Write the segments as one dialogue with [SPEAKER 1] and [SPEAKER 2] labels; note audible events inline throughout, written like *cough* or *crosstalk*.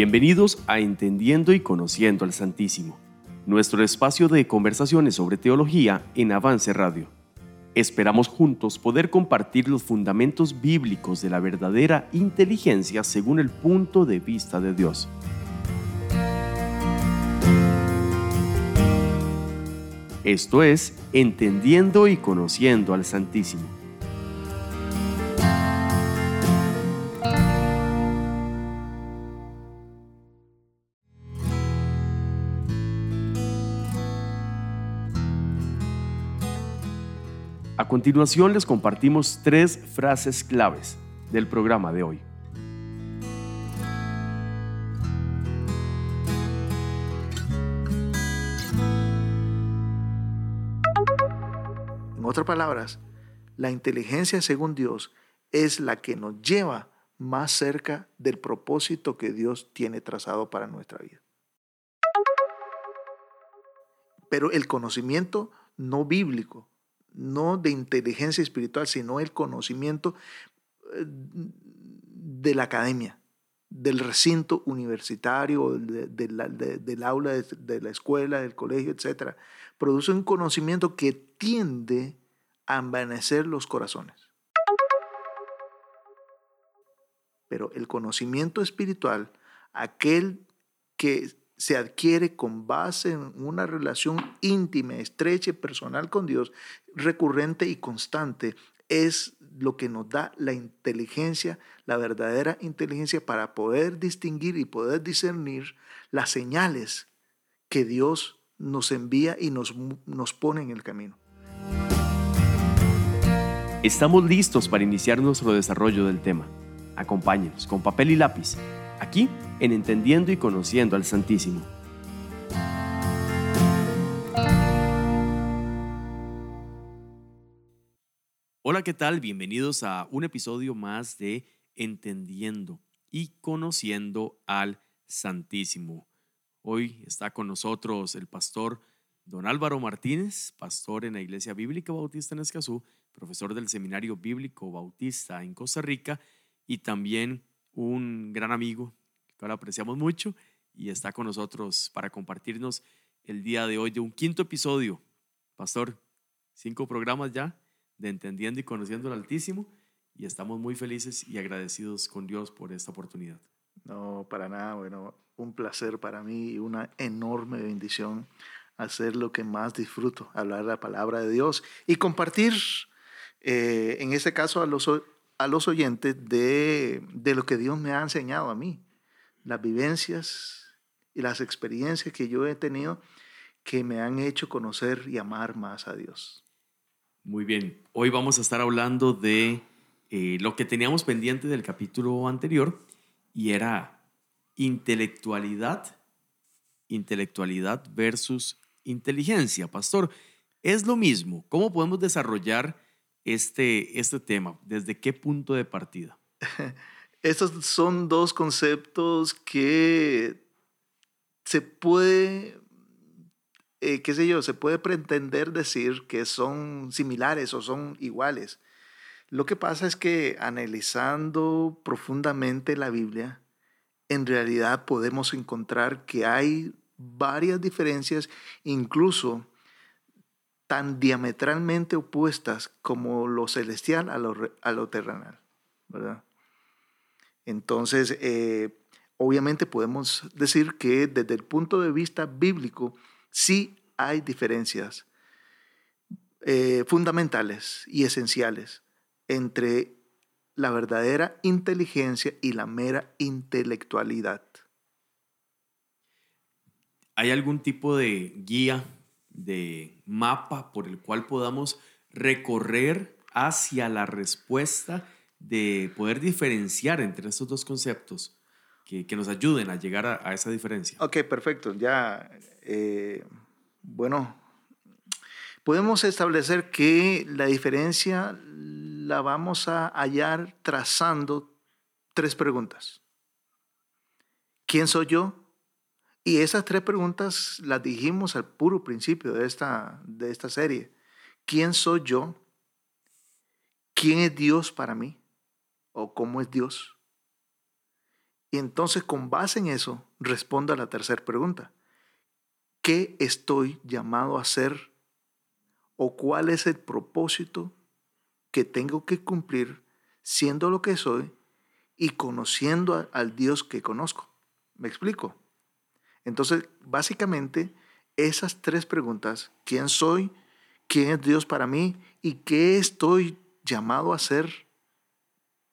[SPEAKER 1] Bienvenidos a Entendiendo y Conociendo al Santísimo, nuestro espacio de conversaciones sobre teología en Avance Radio. Esperamos juntos poder compartir los fundamentos bíblicos de la verdadera inteligencia según el punto de vista de Dios. Esto es Entendiendo y Conociendo al Santísimo. A continuación les compartimos tres frases claves del programa de hoy.
[SPEAKER 2] En otras palabras, la inteligencia según Dios es la que nos lleva más cerca del propósito que Dios tiene trazado para nuestra vida. Pero el conocimiento no bíblico no de inteligencia espiritual, sino el conocimiento eh, de la academia, del recinto universitario, del aula de, la escuela, del colegio, etc. Produce un conocimiento que tiende a envanecer los corazones. Pero el conocimiento espiritual, aquel que se adquiere con base en una relación íntima, estrecha y personal con Dios, recurrente y constante, es lo que nos da la inteligencia, la verdadera inteligencia para poder distinguir y poder discernir las señales que Dios nos envía y nos, nos pone en el camino.
[SPEAKER 1] Estamos listos para iniciar nuestro desarrollo del tema. Acompáñenos con papel y lápiz aquí en Entendiendo y Conociendo al Santísimo. Hola, ¿qué tal? Bienvenidos a un episodio más de Entendiendo y Conociendo al Santísimo. Hoy está con nosotros el pastor don Álvaro Martínez, pastor en la Iglesia Bíblica Bautista en Escazú, profesor del Seminario Bíblico Bautista en Costa Rica y también un gran amigo que ahora apreciamos mucho y está con nosotros para compartirnos el día de hoy un quinto episodio. Pastor, cinco programas ya de Entendiendo y Conociendo al Altísimo y estamos muy felices y agradecidos con Dios por esta oportunidad.
[SPEAKER 2] No, para nada, bueno, un placer para mí y una enorme bendición hacer lo que más disfruto, hablar la palabra de Dios y compartir, eh, en este caso a los, a los oyentes, de, de lo que Dios me ha enseñado a mí las vivencias y las experiencias que yo he tenido que me han hecho conocer y amar más a Dios.
[SPEAKER 1] Muy bien, hoy vamos a estar hablando de eh, lo que teníamos pendiente del capítulo anterior y era intelectualidad, intelectualidad versus inteligencia. Pastor, es lo mismo. ¿Cómo podemos desarrollar este, este tema? ¿Desde qué punto de partida? *laughs*
[SPEAKER 2] Estos son dos conceptos que se puede, eh, qué sé yo, se puede pretender decir que son similares o son iguales. Lo que pasa es que analizando profundamente la Biblia, en realidad podemos encontrar que hay varias diferencias, incluso tan diametralmente opuestas como lo celestial a lo, terrenal, ¿verdad? Entonces, eh, obviamente podemos decir que desde el punto de vista bíblico sí hay diferencias eh, fundamentales y esenciales entre la verdadera inteligencia y la mera intelectualidad.
[SPEAKER 1] ¿Hay algún tipo de guía, de mapa por el cual podamos recorrer hacia la respuesta de poder diferenciar entre estos dos conceptos que, que nos ayuden a llegar a, esa diferencia.
[SPEAKER 2] Ok, perfecto. Ya, eh, bueno, podemos establecer que la diferencia la vamos a hallar trazando tres preguntas. ¿Quién soy yo? Y esas tres preguntas las dijimos al puro principio de esta, de esta serie. ¿Quién soy yo? ¿Quién es Dios para mí? o cómo es Dios. Y entonces con base en eso, responda a la tercera pregunta. ¿Qué estoy llamado a hacer? ¿O cuál es el propósito que tengo que cumplir siendo lo que soy y conociendo al Dios que conozco? ¿Me explico? Entonces, básicamente, esas tres preguntas, ¿quién soy? ¿Quién es Dios para mí? ¿Y qué estoy llamado a hacer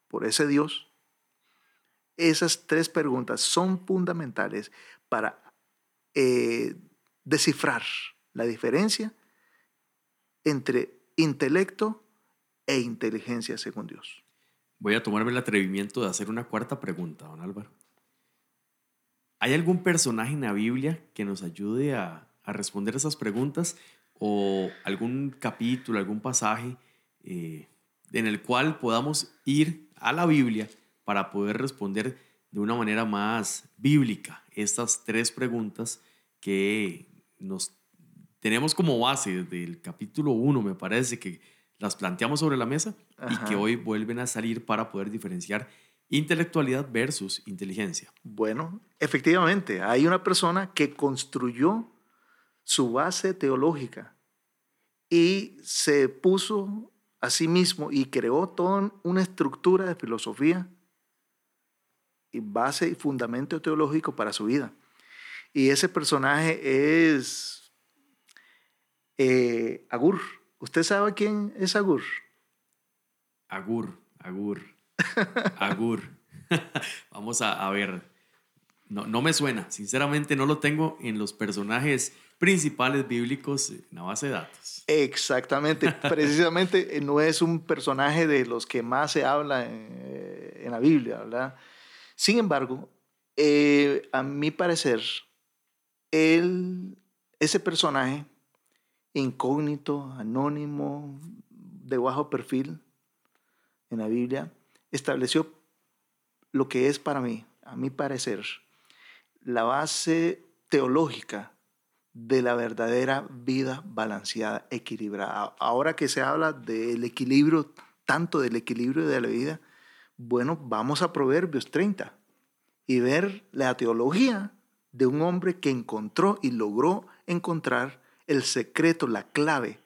[SPEAKER 2] por ese Dios? Esas tres preguntas son fundamentales para eh, descifrar la diferencia entre intelecto e inteligencia según Dios.
[SPEAKER 1] Voy a tomarme el atrevimiento de hacer una cuarta pregunta, don Álvaro. ¿Hay algún personaje en la Biblia que nos ayude a, responder esas preguntas? ¿O algún capítulo, algún pasaje eh, en el cual podamos ir a la Biblia para poder responder de una manera más bíblica estas tres preguntas que nos tenemos como base desde el capítulo 1, me parece que las planteamos sobre la mesa y que hoy vuelven a salir para poder diferenciar intelectualidad versus inteligencia.
[SPEAKER 2] Bueno, efectivamente, hay una persona que construyó su base teológica y se puso a sí mismo y creó toda una estructura de filosofía y base y fundamento teológico para su vida. Y ese personaje es eh, Agur. ¿Usted sabe quién es Agur?
[SPEAKER 1] Agur, Agur, Agur. *laughs* Vamos a, ver. No, no me suena, sinceramente no lo tengo en los personajes principales bíblicos en la base de datos.
[SPEAKER 2] Exactamente, *laughs* precisamente eh, no es un personaje de los que más se habla en, en la Biblia, ¿verdad? Sin embargo, eh, a mi parecer, él, ese personaje incógnito, anónimo, de bajo perfil en la Biblia, estableció lo que es para mí, a mi parecer, la base teológica de la verdadera vida balanceada, equilibrada. Ahora que se habla del equilibrio, tanto del equilibrio de la vida, bueno, vamos a Proverbios 30 y ver la teología de un hombre que encontró y logró encontrar el secreto, la clave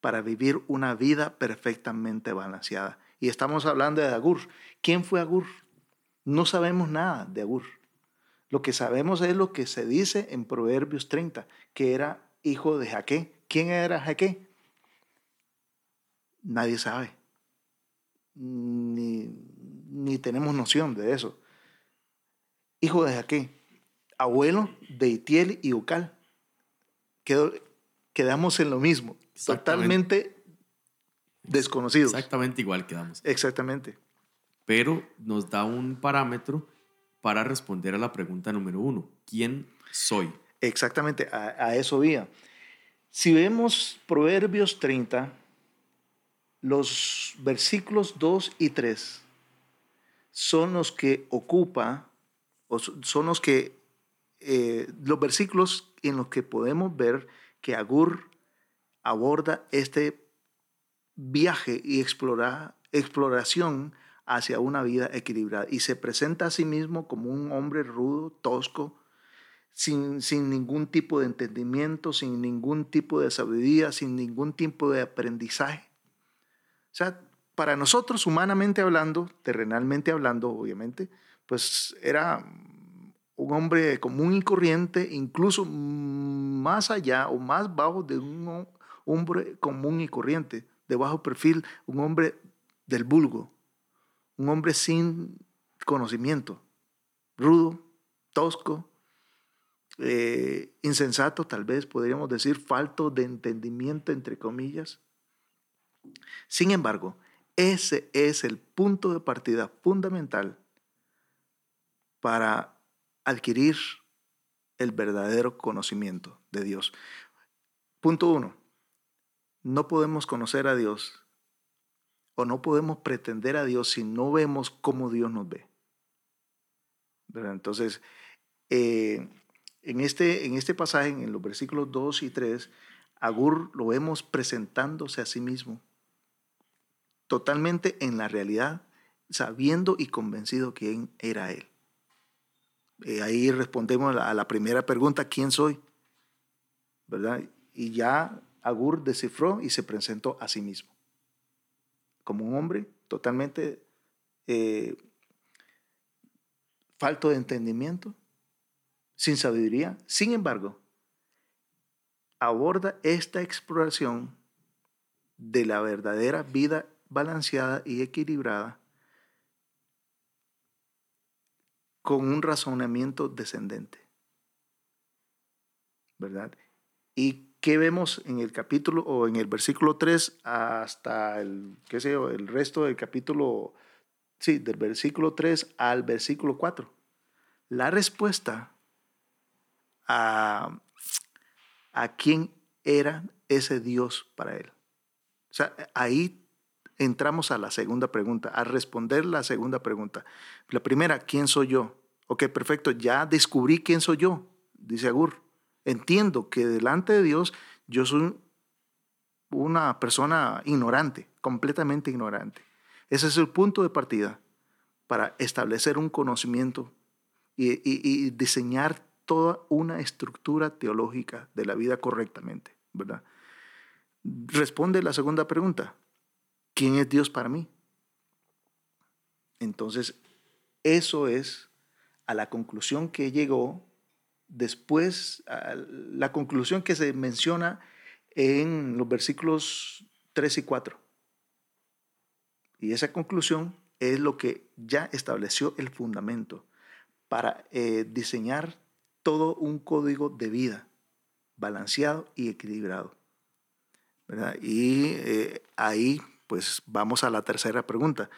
[SPEAKER 2] para vivir una vida perfectamente balanceada. Y estamos hablando de Agur. ¿Quién fue Agur? No sabemos nada de Agur. Lo que sabemos es lo que se dice en Proverbios 30, que era hijo de Jaque. ¿Quién era Jaque? Nadie sabe. Ni, ni tenemos noción de eso. Hijo de Jaque, abuelo de Itiel y Ucal. quedamos en lo mismo, totalmente desconocidos.
[SPEAKER 1] Exactamente igual quedamos.
[SPEAKER 2] Exactamente.
[SPEAKER 1] Pero nos da un parámetro para responder a la pregunta número uno. ¿Quién soy?
[SPEAKER 2] Exactamente, a, a eso vía. Si vemos Proverbios 30, los versículos 2 y 3 son los que ocupa, o son los que, eh, los versículos en los que podemos ver que Agur aborda este viaje y explora, exploración hacia una vida equilibrada y se presenta a sí mismo como un hombre rudo, tosco, sin, sin ningún tipo de entendimiento, sin ningún tipo de sabiduría, sin ningún tipo de aprendizaje. O sea, para nosotros, humanamente hablando, terrenalmente hablando, obviamente, pues era un hombre común y corriente, incluso más allá o más bajo de un hombre común y corriente, de bajo perfil, un hombre del vulgo, un hombre sin conocimiento, rudo, tosco, eh, insensato, tal vez podríamos decir, falto de entendimiento, entre comillas. Sin embargo, ese es el punto de partida fundamental para adquirir el verdadero conocimiento de Dios. Punto uno, no podemos conocer a Dios o no podemos pretender a Dios si no vemos cómo Dios nos ve. Entonces, eh, en, este, en este pasaje, en los versículos 2 y 3, Agur lo vemos presentándose a sí mismo, totalmente en la realidad, sabiendo y convencido quién era él. Eh, ahí respondemos a la primera pregunta, ¿quién soy? ¿Verdad? Y ya Agur descifró y se presentó a sí mismo como un hombre totalmente eh, falto de entendimiento, sin sabiduría. Sin embargo, aborda esta exploración de la verdadera vida balanceada y equilibrada con un razonamiento descendente. ¿Verdad? ¿Y qué vemos en el capítulo o en el versículo 3 hasta el, qué sé el resto del capítulo, sí, del versículo 3 al versículo 4? La respuesta a, a quién era ese Dios para él. O sea, ahí entramos a la segunda pregunta, a responder la segunda pregunta. La primera, ¿quién soy yo? Ok, perfecto, ya descubrí quién soy yo, dice Agur. Entiendo que delante de Dios yo soy una persona ignorante, completamente ignorante. Ese es el punto de partida para establecer un conocimiento y, diseñar toda una estructura teológica de la vida correctamente, ¿verdad? Responde la segunda pregunta. ¿Quién es Dios para mí? Entonces, eso es a la conclusión que llegó después, la conclusión que se menciona en los versículos 3 y 4. Y esa conclusión es lo que ya estableció el fundamento para eh, diseñar todo un código de vida balanceado y equilibrado. Y eh, ahí pues vamos a la tercera pregunta.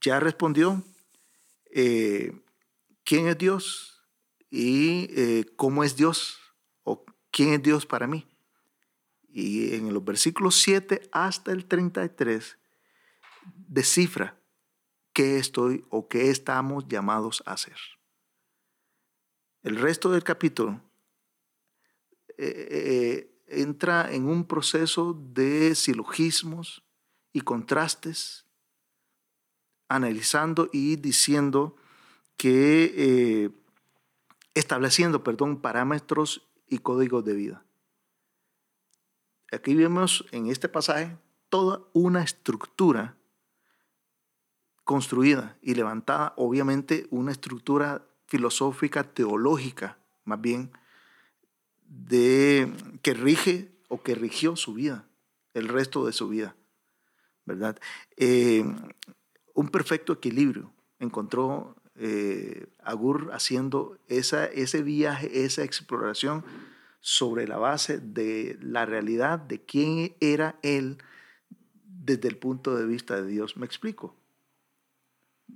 [SPEAKER 2] Ya respondió, eh, ¿quién es Dios? ¿Y eh, cómo es Dios? ¿O quién es Dios para mí? Y en los versículos 7 hasta el 33 descifra qué estoy o qué estamos llamados a hacer. El resto del capítulo eh, eh, entra en un proceso de silogismos y contrastes, analizando y diciendo que, estableciendo, perdón, parámetros y códigos de vida. Aquí vemos en este pasaje toda una estructura construida y levantada, obviamente una estructura filosófica, teológica, más bien, de, que rige o que rigió su vida, el resto de su vida, ¿verdad? Eh, un perfecto equilibrio encontró eh, Agur haciendo esa, ese viaje, esa exploración sobre la base de la realidad de quién era él desde el punto de vista de Dios. ¿Me explico?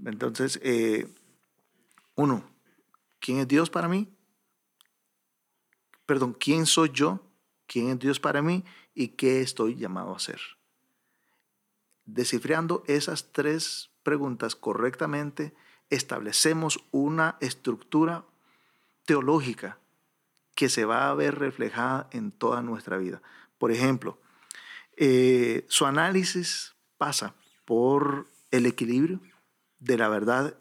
[SPEAKER 2] Entonces, eh, uno, ¿Quién es Dios para mí? Perdón, ¿quién soy yo? ¿Quién es Dios para mí? ¿Y qué estoy llamado a hacer? Descifrando esas tres preguntas correctamente, establecemos una estructura teológica que se va a ver reflejada en toda nuestra vida. Por ejemplo, eh, su análisis pasa por el equilibrio de la verdad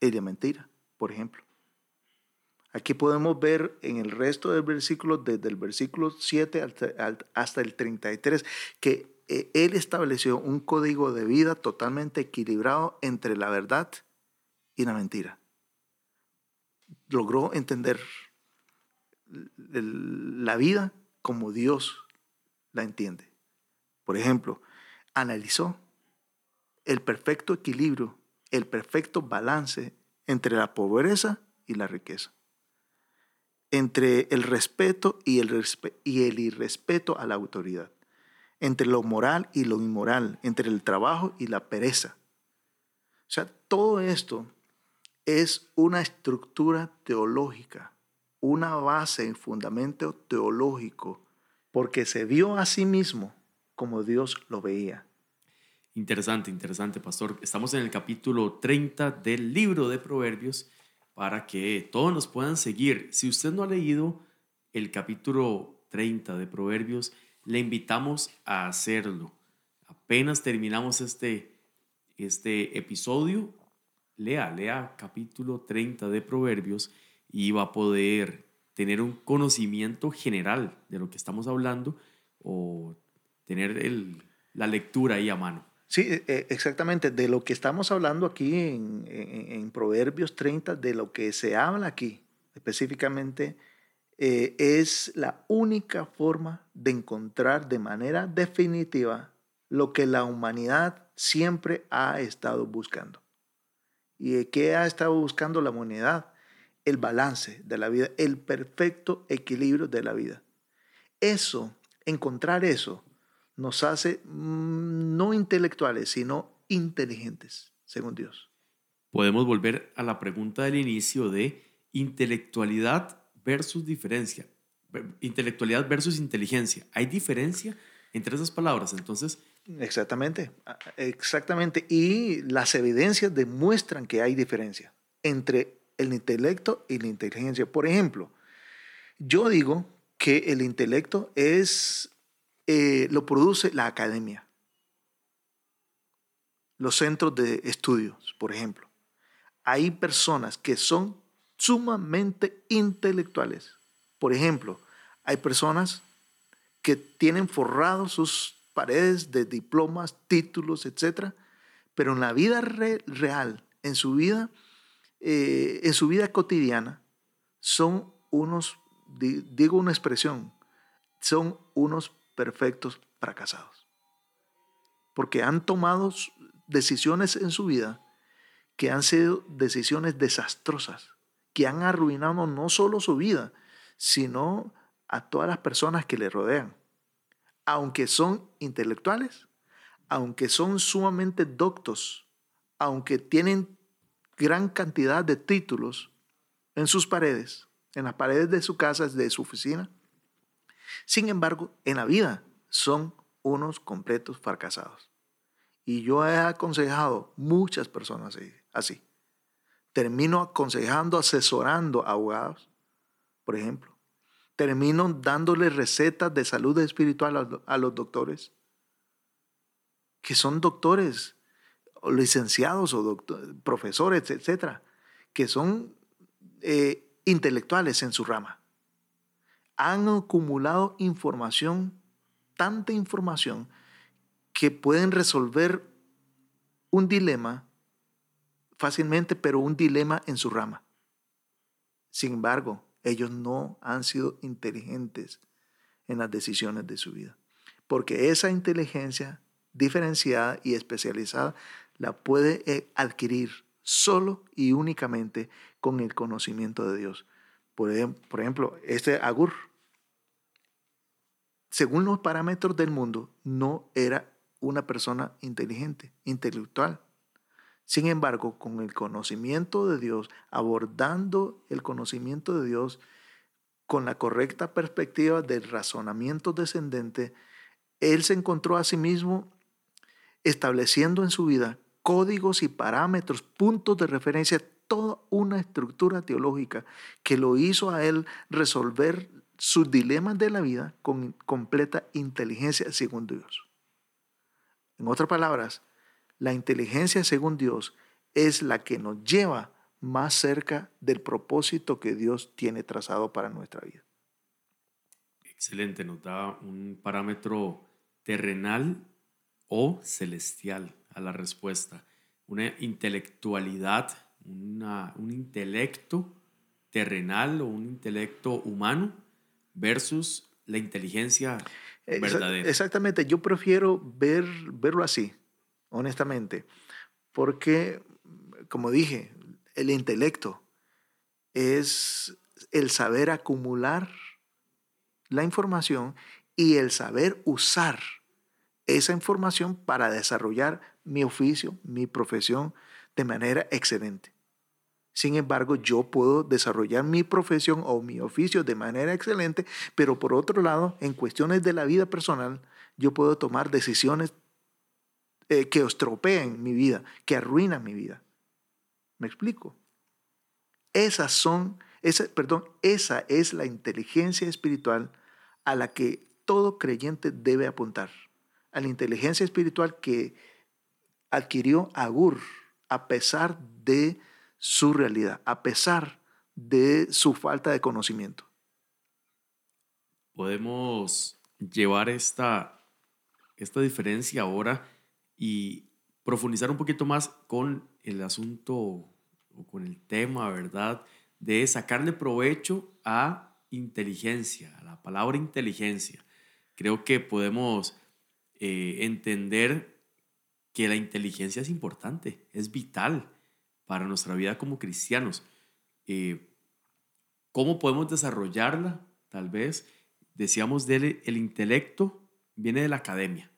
[SPEAKER 2] y la mentira, por ejemplo. Aquí podemos ver en el resto del versículo, desde el versículo 7 hasta el 33, que eh, Él estableció un código de vida totalmente equilibrado entre la verdad y la mentira. Logró entender la vida como Dios la entiende. Por ejemplo, analizó el perfecto equilibrio, el perfecto balance entre la pobreza y la riqueza entre el respeto y el, y el irrespeto a la autoridad, entre lo moral y lo inmoral, entre el trabajo y la pereza. O sea, todo esto es una estructura teológica, una base, un fundamento teológico, porque se vio a sí mismo como Dios lo veía.
[SPEAKER 1] Interesante, interesante, pastor. Estamos en el capítulo 30 del libro de Proverbios para que todos nos puedan seguir. Si usted no ha leído el capítulo 30 de Proverbios, le invitamos a hacerlo. Apenas terminamos este, este episodio, lea, lea capítulo 30 de Proverbios y va a poder tener un conocimiento general de lo que estamos hablando o tener el, la lectura ahí a mano.
[SPEAKER 2] Sí, e, e, exactamente. De lo que estamos hablando aquí en, en, Proverbios 30, de lo que se habla aquí específicamente, eh, es la única forma de encontrar de manera definitiva lo que la humanidad siempre ha estado buscando. ¿Y qué ha estado buscando la humanidad? El balance de la vida, el perfecto equilibrio de la vida. Eso, encontrar eso, nos hace mm, no intelectuales, sino inteligentes, según Dios.
[SPEAKER 1] Podemos volver a la pregunta del inicio de intelectualidad versus diferencia. Intelectualidad versus inteligencia. ¿Hay diferencia entre esas palabras? Entonces...
[SPEAKER 2] Exactamente, exactamente. Y las evidencias demuestran que hay diferencia entre el intelecto y la inteligencia. Por ejemplo, yo digo que el intelecto es eh, lo produce la academia, los centros de estudios, por ejemplo. Hay personas que son sumamente intelectuales. Por ejemplo, hay personas que tienen forrados sus paredes de diplomas, títulos, etc. Pero en la vida real, en su vida, eh, en su vida cotidiana, son unos, digo una expresión, son unos perfectos fracasados. Porque han tomado decisiones en su vida que han sido decisiones desastrosas, que han arruinado no solo su vida, sino a todas las personas que le rodean. Aunque son intelectuales, aunque son sumamente doctos, aunque tienen gran cantidad de títulos en sus paredes, en las paredes de su casa, de su oficina, sin embargo, en la vida son unos completos fracasados. Y yo he aconsejado muchas personas así. Termino aconsejando, asesorando a abogados, por ejemplo. Termino dándole recetas de salud espiritual a, los doctores, que son doctores, o licenciados o profesores, etcétera, que son eh, intelectuales en su rama han acumulado información, tanta información, que pueden resolver un dilema fácilmente, pero un dilema en su rama. Sin embargo, ellos no han sido inteligentes en las decisiones de su vida, porque esa inteligencia diferenciada y especializada la puede eh, adquirir solo y únicamente con el conocimiento de Dios. Por, ejemplo, este Agur, según los parámetros del mundo, no era una persona inteligente, intelectual. Sin embargo, con el conocimiento de Dios, abordando el conocimiento de Dios con la correcta perspectiva del razonamiento descendente, él se encontró a sí mismo estableciendo en su vida códigos y parámetros, puntos de referencia toda una estructura teológica que lo hizo a él resolver sus dilemas de la vida con completa inteligencia según Dios. En otras palabras, la inteligencia según Dios es la que nos lleva más cerca del propósito que Dios tiene trazado para nuestra vida.
[SPEAKER 1] Excelente, nos da un parámetro terrenal o celestial a la respuesta, una intelectualidad un intelecto terrenal o un intelecto humano versus la inteligencia verdadera.
[SPEAKER 2] Exactamente, yo prefiero ver, verlo así, honestamente, porque, como dije, el intelecto es el saber acumular la información y el saber usar esa información para desarrollar mi oficio, mi profesión de manera excelente. Sin embargo, yo puedo desarrollar mi profesión o mi oficio de manera excelente, pero por otro lado, en cuestiones de la vida personal, yo puedo tomar decisiones eh, que estropeen mi vida, que arruinan mi vida. ¿Me explico? Esas son, esa, perdón, esa es la inteligencia espiritual a la que todo creyente debe apuntar. A la inteligencia espiritual que adquirió Agur a pesar de su realidad, a pesar de su falta de conocimiento.
[SPEAKER 1] Podemos llevar esta, esta diferencia ahora y profundizar un poquito más con el asunto o con el tema, ¿verdad? De sacarle provecho a inteligencia, a la palabra inteligencia. Creo que podemos eh, entender que la inteligencia es importante, es vital para nuestra vida como cristianos. Eh, ¿Cómo podemos desarrollarla? Tal vez, decíamos, del, el intelecto viene de la academia,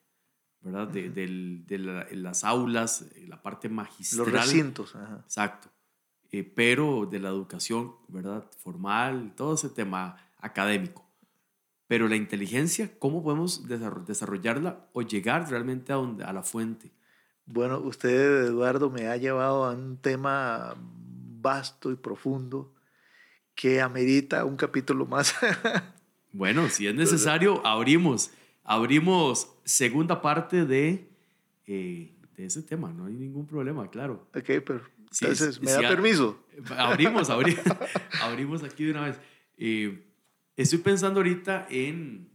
[SPEAKER 1] ¿verdad? De, las aulas, la parte magistral.
[SPEAKER 2] Los recintos.
[SPEAKER 1] Exacto. Eh, pero de la educación, ¿verdad? Formal, todo ese tema académico. Pero la inteligencia, ¿cómo podemos desarrollarla o llegar realmente a, donde, a la fuente?
[SPEAKER 2] Bueno, usted, Eduardo, me ha llevado a un tema vasto y profundo que amerita un capítulo más. *laughs*
[SPEAKER 1] bueno, si es necesario, abrimos, abrimos segunda parte de, eh, de ese tema, no hay ningún problema, claro.
[SPEAKER 2] Ok, pero entonces, ¿me da permiso?
[SPEAKER 1] Abrimos, abrimos, *laughs* abrimos aquí de una vez. Eh, estoy pensando ahorita en,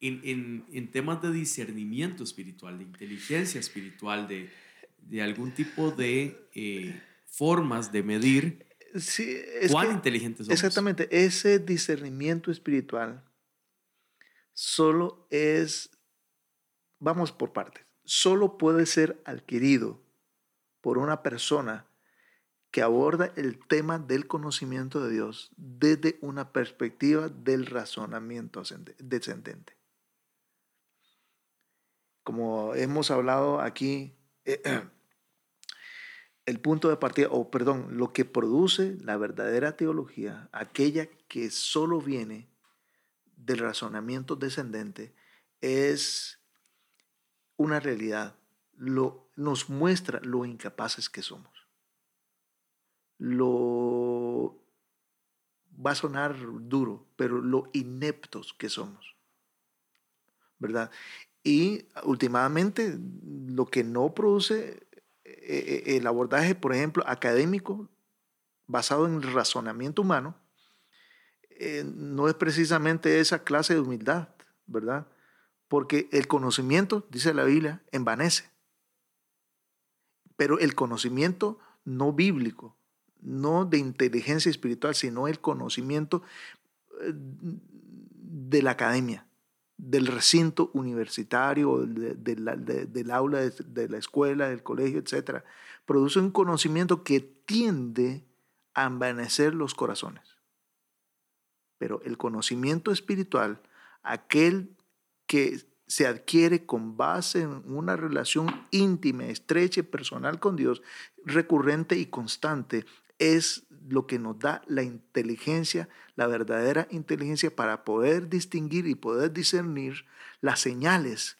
[SPEAKER 1] en, en, temas de discernimiento espiritual, de inteligencia espiritual, de, de algún tipo de eh, formas de medir
[SPEAKER 2] sí,
[SPEAKER 1] cuán inteligentes somos.
[SPEAKER 2] Exactamente, ese discernimiento espiritual solo es, vamos por partes, solo puede ser adquirido por una persona que aborda el tema del conocimiento de Dios desde una perspectiva del razonamiento descendente. Como hemos hablado aquí, *clears throat* el punto de partida, o perdón, lo que produce la verdadera teología, aquella que solo viene del razonamiento descendente, es una realidad, lo, nos muestra lo incapaces que somos. Lo va a sonar duro, pero lo ineptos que somos. ¿Verdad? Y últimamente lo que no produce eh, eh, el abordaje, por ejemplo, académico, basado en el razonamiento humano, eh, no es precisamente esa clase de humildad, ¿verdad? Porque el conocimiento, dice la Biblia, envanece. Pero el conocimiento no bíblico, no de inteligencia espiritual, sino el conocimiento de la academia, del recinto universitario, del aula de, la escuela, del colegio, etc., produce un conocimiento que tiende a envanecer los corazones. Pero el conocimiento espiritual, aquel que se adquiere con base en una relación íntima, estrecha y personal con Dios, recurrente y constante, es lo que nos da la inteligencia, la verdadera inteligencia para poder distinguir y poder discernir las señales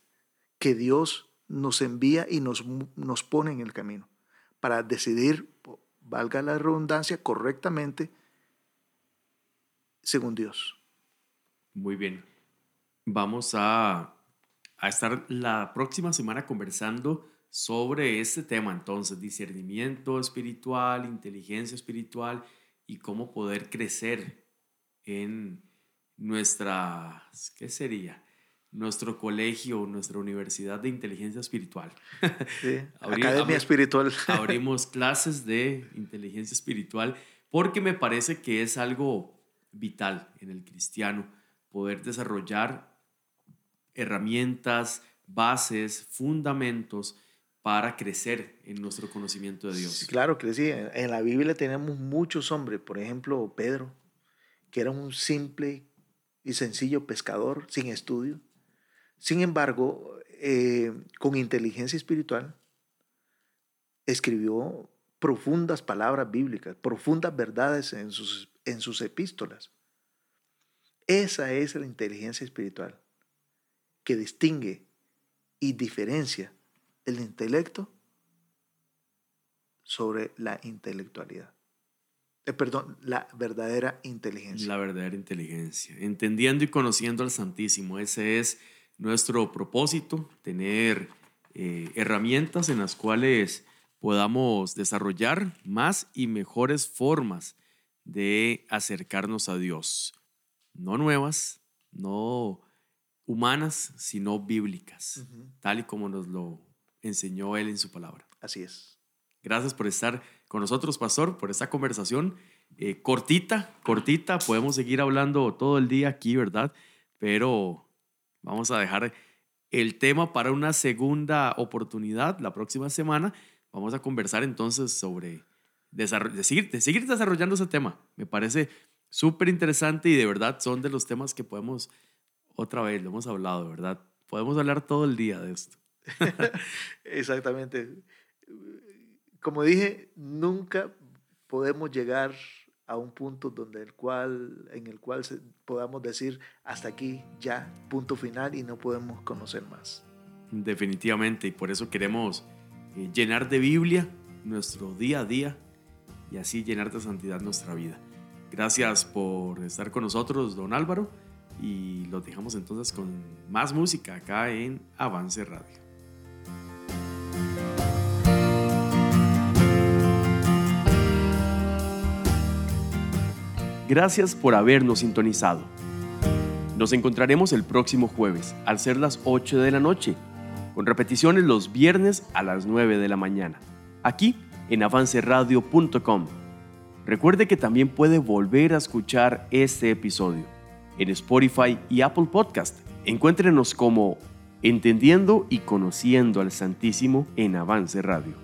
[SPEAKER 2] que Dios nos envía y nos, nos pone en el camino, para decidir, valga la redundancia, correctamente según Dios.
[SPEAKER 1] Muy bien. Vamos a, a estar la próxima semana conversando sobre este tema, entonces, discernimiento espiritual, inteligencia espiritual y cómo poder crecer en nuestra, ¿qué sería? Nuestro colegio, nuestra universidad de inteligencia espiritual.
[SPEAKER 2] Sí, *laughs* Academia Espiritual.
[SPEAKER 1] abrimos clases de inteligencia espiritual porque me parece que es algo vital en el cristiano poder desarrollar herramientas, bases, fundamentos para crecer en nuestro conocimiento de Dios.
[SPEAKER 2] claro que sí. En la Biblia tenemos muchos hombres, por ejemplo, Pedro, que era un simple y sencillo pescador sin estudio. Sin embargo, eh, con inteligencia espiritual, escribió profundas palabras bíblicas, profundas verdades en sus, en sus epístolas. Esa es la inteligencia espiritual que distingue y diferencia el intelecto sobre la intelectualidad. Eh, perdón, la verdadera inteligencia.
[SPEAKER 1] La verdadera inteligencia. Entendiendo y conociendo al Santísimo. Ese es nuestro propósito, tener eh, herramientas en las cuales podamos desarrollar más y mejores formas de acercarnos a Dios. No nuevas, no humanas, sino bíblicas, tal y como nos lo enseñó Él en su palabra.
[SPEAKER 2] Así es.
[SPEAKER 1] Gracias por estar con nosotros, Pastor, por esta conversación eh, cortita, cortita. Podemos seguir hablando todo el día aquí, ¿verdad? Pero vamos a dejar el tema para una segunda oportunidad la próxima semana. Vamos a conversar entonces sobre de seguir, de seguir desarrollando ese tema. Me parece súper interesante y de verdad son de los temas que podemos, otra vez, lo hemos hablado, ¿verdad? Podemos hablar todo el día de esto. *laughs*
[SPEAKER 2] Exactamente. Como dije, nunca podemos llegar a un punto donde el cual, en el cual podamos decir hasta aquí ya, punto final y no podemos conocer más.
[SPEAKER 1] Definitivamente, y por eso queremos eh, llenar de Biblia nuestro día a día y así llenar de santidad nuestra vida. Gracias por estar con nosotros, don Álvaro, y los dejamos entonces con más música acá en Avance Radio. Gracias por habernos sintonizado. Nos encontraremos el próximo jueves al ser las 8 de la noche, con repeticiones los viernes a las 9 de la mañana, aquí en avanceradio.com. Recuerde que también puede volver a escuchar este episodio en Spotify y Apple Podcast. Encuéntrenos como Entendiendo y Conociendo al Santísimo en Avance Radio.